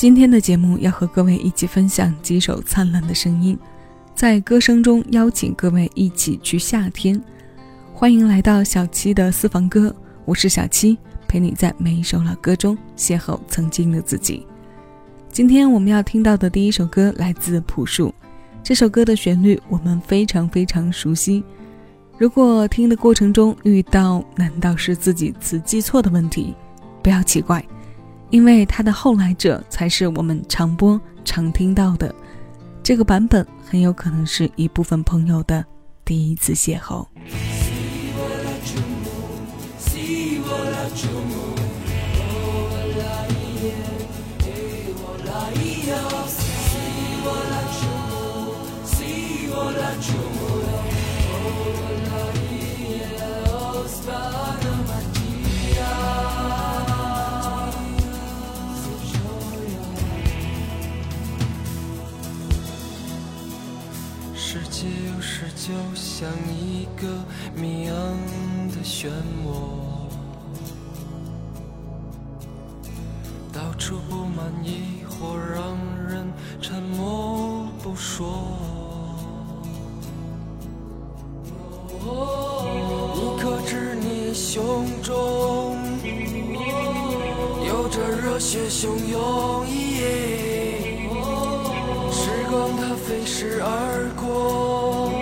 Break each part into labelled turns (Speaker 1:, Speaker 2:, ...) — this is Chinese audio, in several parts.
Speaker 1: 今天的节目要和各位一起分享几首灿烂的声音，在歌声中邀请各位一起去夏天。欢迎来到小七的私房歌，我是小七，陪你在每一首老歌中邂逅曾经的自己。今天我们要听到的第一首歌来自朴树，这首歌的旋律我们非常非常熟悉。如果听的过程中遇到难道是自己词记错的问题，不要奇怪。因为它的后来者才是我们常播常听到的，这个版本很有可能是一部分朋友的第一次邂逅。
Speaker 2: 血汹涌？一夜时光它飞逝而过。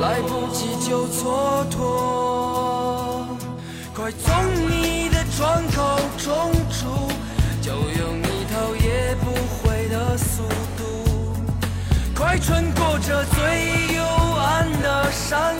Speaker 2: 来不及就蹉跎，快从你的窗口冲出，就用你头也不回的速度，快穿过这最幽暗的山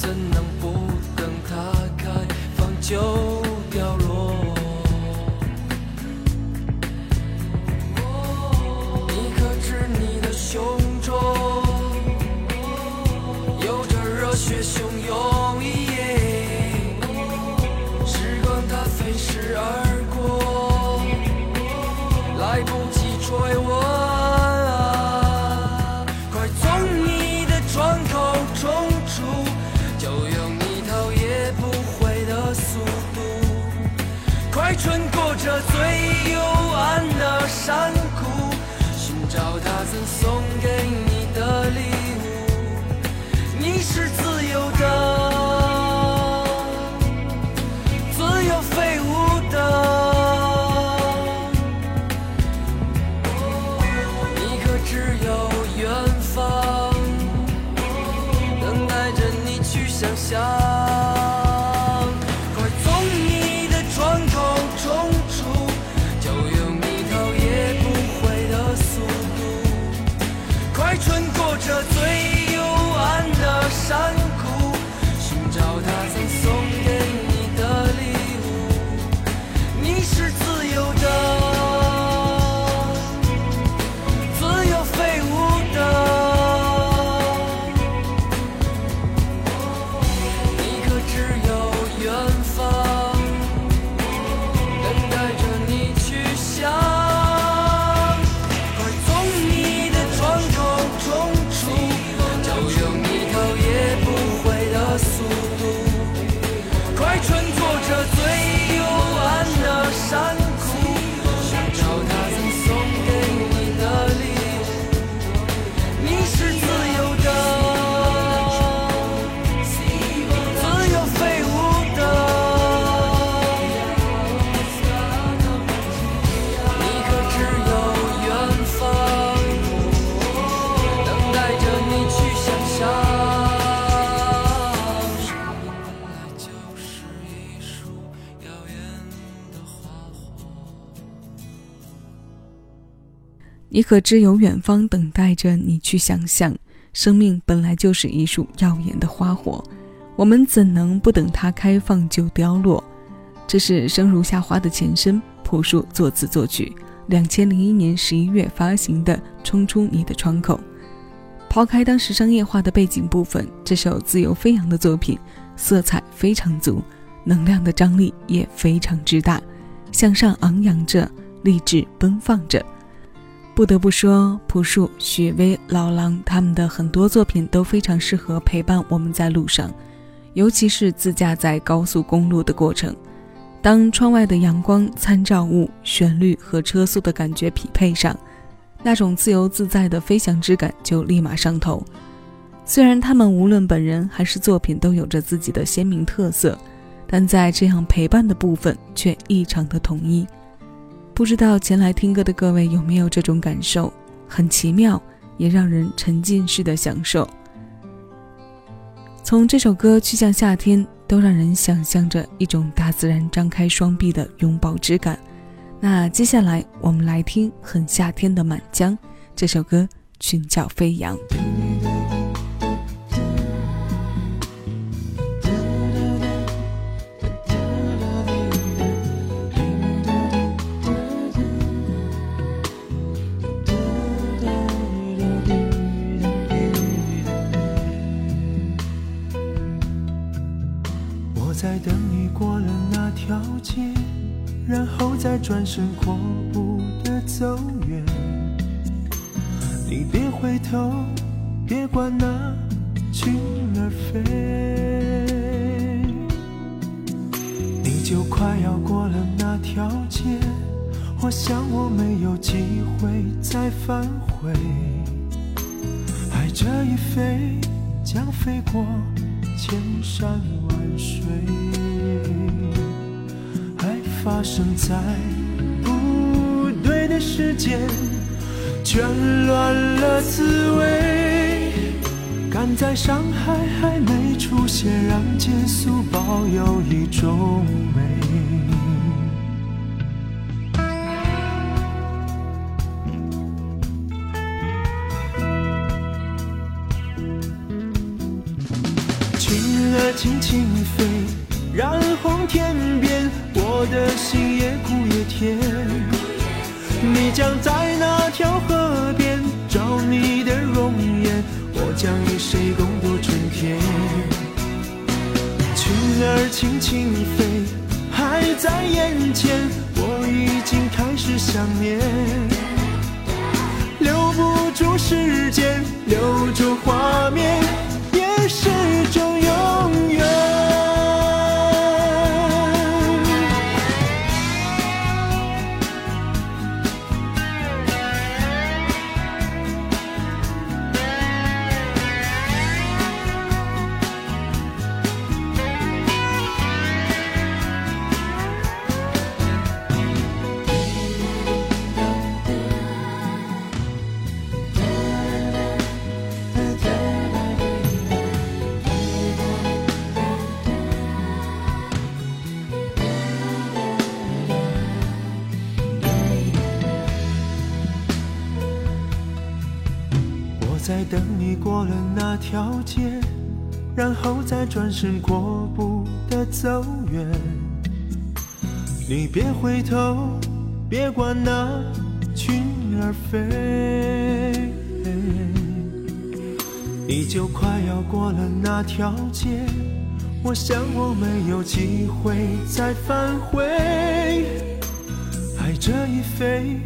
Speaker 2: 怎能不 sun 你
Speaker 1: 可知有远方等待着你去想象？生命本来就是一束耀眼的花火，我们怎能不等它开放就凋落？这是《生如夏花》的前身，朴树作词作曲，两千零一年十一月发行的《冲出你的窗口》。抛开当时商业化的背景部分，这首自由飞扬的作品，色彩非常足，能量的张力也非常之大，向上昂扬着，励志奔放着。不得不说，朴树、许巍、老狼他们的很多作品都非常适合陪伴我们在路上，尤其是自驾在高速公路的过程。当窗外的阳光、参照物、旋律和车速的感觉匹配上，那种自由自在的飞翔之感就立马上头。虽然他们无论本人还是作品都有着自己的鲜明特色，但在这样陪伴的部分却异常的统一。不知道前来听歌的各位有没有这种感受？很奇妙，也让人沉浸式的享受。从这首歌去向夏天，都让人想象着一种大自然张开双臂的拥抱之感。那接下来我们来听很夏天的《满江》这首歌，群角飞扬。
Speaker 3: 然后再转身阔步的走远。你别回头，别管那群儿飞。你就快要过了那条街，我想我没有机会再返回。爱这一飞，将飞过千山万。水，发生在不对的时间，全乱了滋味。赶在伤害还没出现，让结束保有一种美。轻轻飞，染红天边，我的心也苦也甜。你将在那条河边找你的容颜，我将与谁共度春天？群儿轻轻飞，还在眼前，我已经开始想念。留不住时间，留住画面，过了那条街，然后再转身阔步的走远。你别回头，别管那群儿飞。你就快要过了那条街，我想我没有机会再返回。爱这一飞，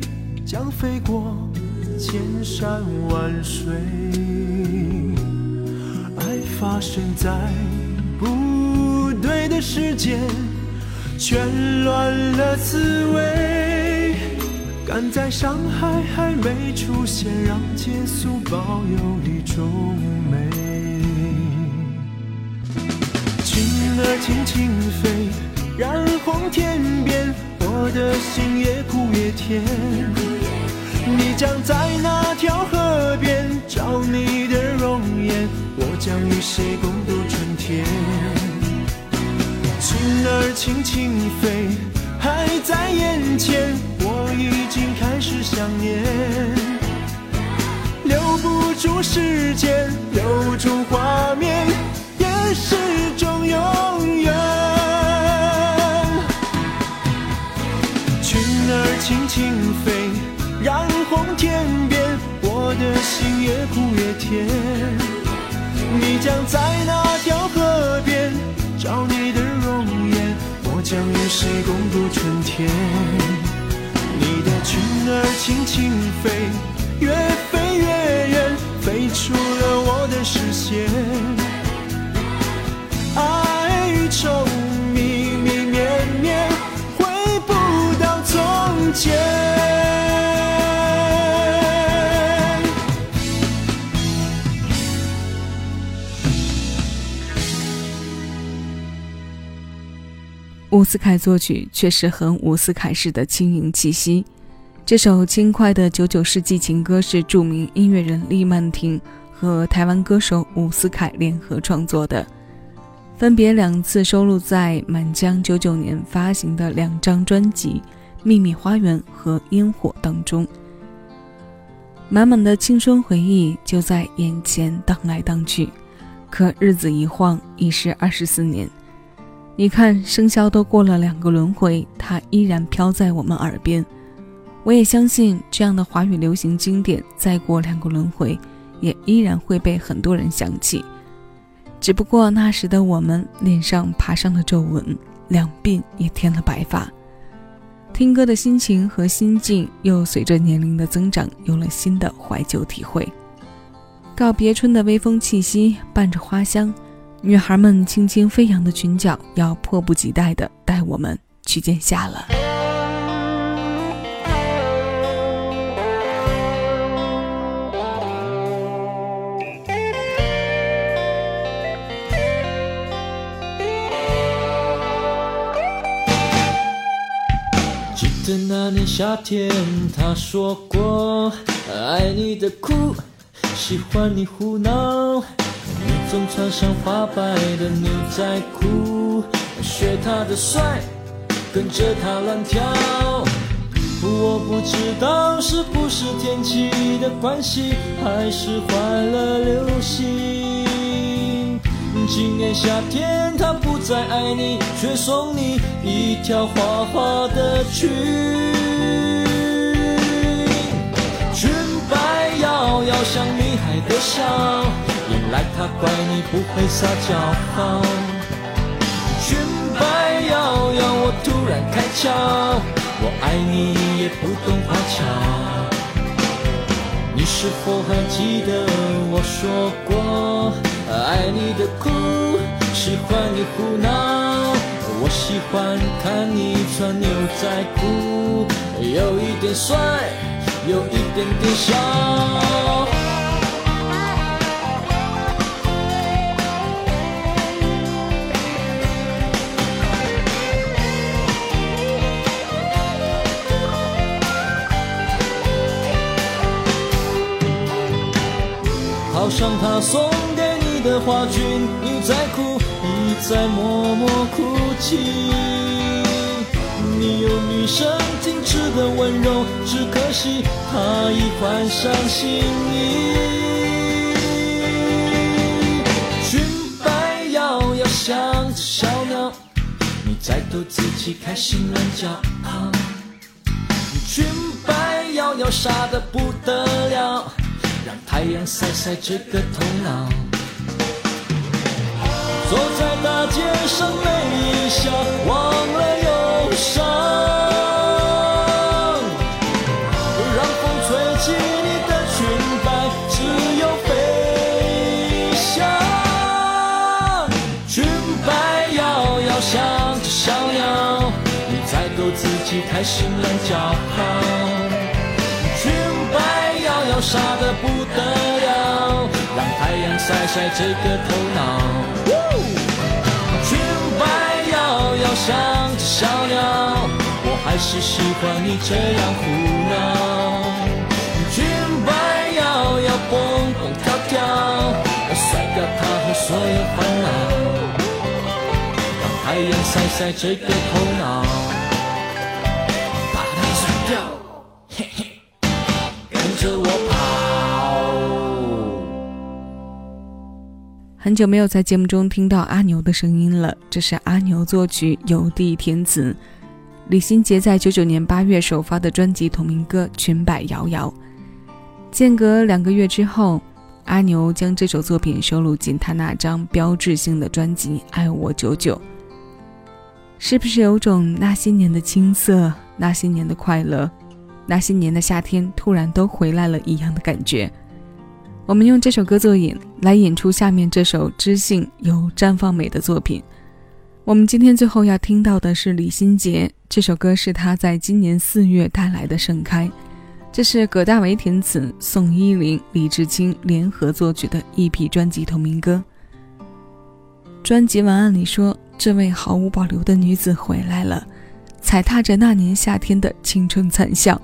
Speaker 3: 将飞过。千山万水，爱发生在不对的时间，全乱了滋味。赶在伤害还没出现，让结束保有一种美。群儿轻轻飞，染红天边，我的心也苦也甜。你将在那条河边找你的容颜，我将与谁共度春天？群儿轻轻飞，还在眼前，我已经开始想念。留不住时间留住画面，也是种永远。裙儿轻轻飞，红天边，我的心越苦越甜。你将在那条河边找你的容颜，我将与谁共度春天？你的裙儿轻轻飞，越飞越远，飞出了我的视线。爱与愁密密绵绵，回不到从前。
Speaker 1: 伍思凯作曲确实很伍思凯式的轻盈气息。这首轻快的九九世纪情歌是著名音乐人李曼婷和台湾歌手伍思凯联合创作的，分别两次收录在满江九九年发行的两张专辑《秘密花园》和《烟火》当中。满满的青春回忆就在眼前荡来荡去，可日子一晃已是二十四年。你看，生肖都过了两个轮回，它依然飘在我们耳边。我也相信，这样的华语流行经典，再过两个轮回，也依然会被很多人想起。只不过那时的我们脸上爬上了皱纹，两鬓也添了白发，听歌的心情和心境又随着年龄的增长有了新的怀旧体会。告别春的微风气息，伴着花香。女孩们轻轻飞扬的裙角，要迫不及待地带我们去见夏了。
Speaker 4: 记得那年夏天，他说过爱你的哭，喜欢你胡闹。总穿上花白的牛仔裤，学他的帅，跟着他乱跳。我不知道是不是天气的关系，还是换了流星。今年夏天他不再爱你，却送你一条花花的裙，裙摆摇摇像女孩的笑。原来他怪你不会撒娇，裙摆摇摇，我突然开窍，我爱你也不懂花俏。你是否还记得我说过，爱你的苦，喜欢你胡闹，我喜欢看你穿牛仔裤，有一点帅，有一点点小。上他送给你的花裙，你在哭，你在默默哭泣。你有女生矜持的温柔，只可惜她已换上新衣。裙摆摇摇像只小鸟，你在逗自己开心乱叫。裙摆摇摇傻得不得了。让太阳晒晒这个头脑，走在大街上没一笑，忘了忧伤。让风吹起你的裙摆，自由飞翔。裙摆摇摇像只小鸟，你在逗自己开心乱叫。傻得不得了，让太阳晒晒这个头脑。裙摆摇摇像只小鸟，我还是喜欢你这样胡闹。裙摆摇摇蹦蹦跳跳，甩掉它和所有烦恼，让太阳晒晒这个头脑。
Speaker 1: 很久没有在节目中听到阿牛的声音了，这是阿牛作曲，由地填词，李心洁在九九年八月首发的专辑同名歌《裙摆摇摇》。间隔两个月之后，阿牛将这首作品收录进他那张标志性的专辑《爱我久久》。是不是有种那些年的青涩，那些年的快乐，那些年的夏天突然都回来了一样的感觉？我们用这首歌作引，来引出下面这首知性又绽放美的作品。我们今天最后要听到的是李心洁，这首歌是她在今年四月带来的《盛开》，这是葛大为填词，宋依林、李志清联合作曲的 EP 专辑同名歌。专辑文案里说：“这位毫无保留的女子回来了，踩踏着那年夏天的青春残笑。”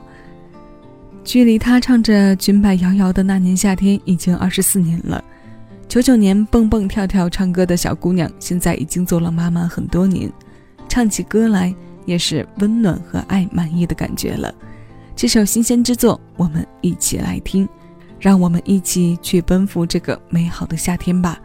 Speaker 1: 距离他唱着《裙摆摇摇》的那年夏天已经二十四年了。九九年蹦蹦跳跳唱歌的小姑娘，现在已经做了妈妈很多年，唱起歌来也是温暖和爱满意的感觉了。这首新鲜之作，我们一起来听，让我们一起去奔赴这个美好的夏天吧。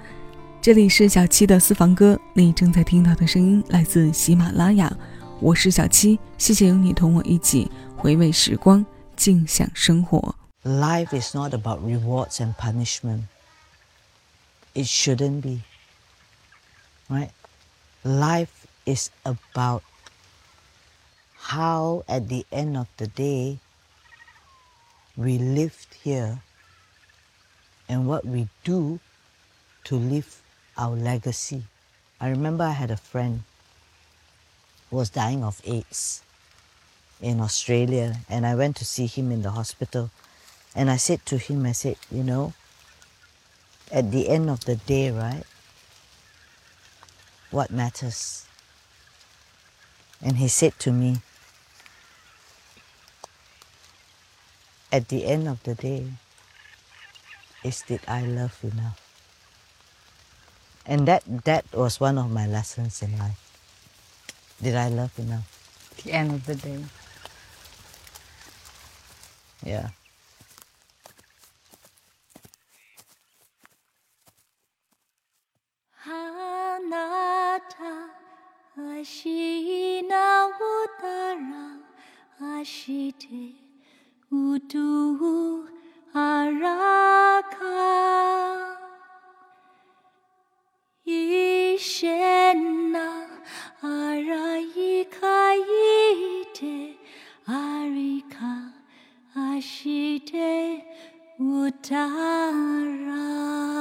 Speaker 1: 这里是小七的私房歌，你正在听到的声音来自喜马拉雅，我是小七，谢谢有你同我一起回味时光。静享生活。
Speaker 5: Life is not about rewards and punishment. It shouldn't be. Right? Life is about how, at the end of the day, we lived here and what we do to leave our legacy. I remember I had a friend who was dying of AIDS in Australia, and I went to see him in the hospital. And I said to him, I said, you know, at the end of the day, right, what matters? And he said to me, at the end of the day, is did I love enough? And that, that was one of my lessons in life. Did I love enough?
Speaker 6: the end of the day.
Speaker 5: Yeah.
Speaker 7: Ashite utu araka ishena araikaite ari してうとうあらか一線なあらいかいてありかあしてうたら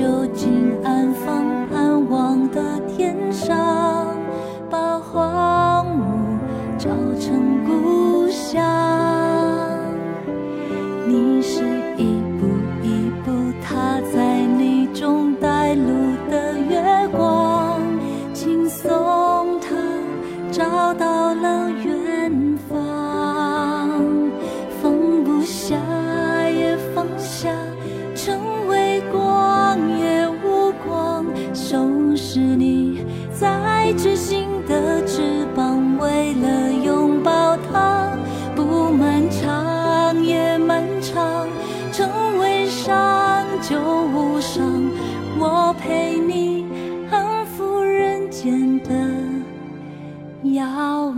Speaker 7: 究竟安放就无伤我陪你安抚人间的妖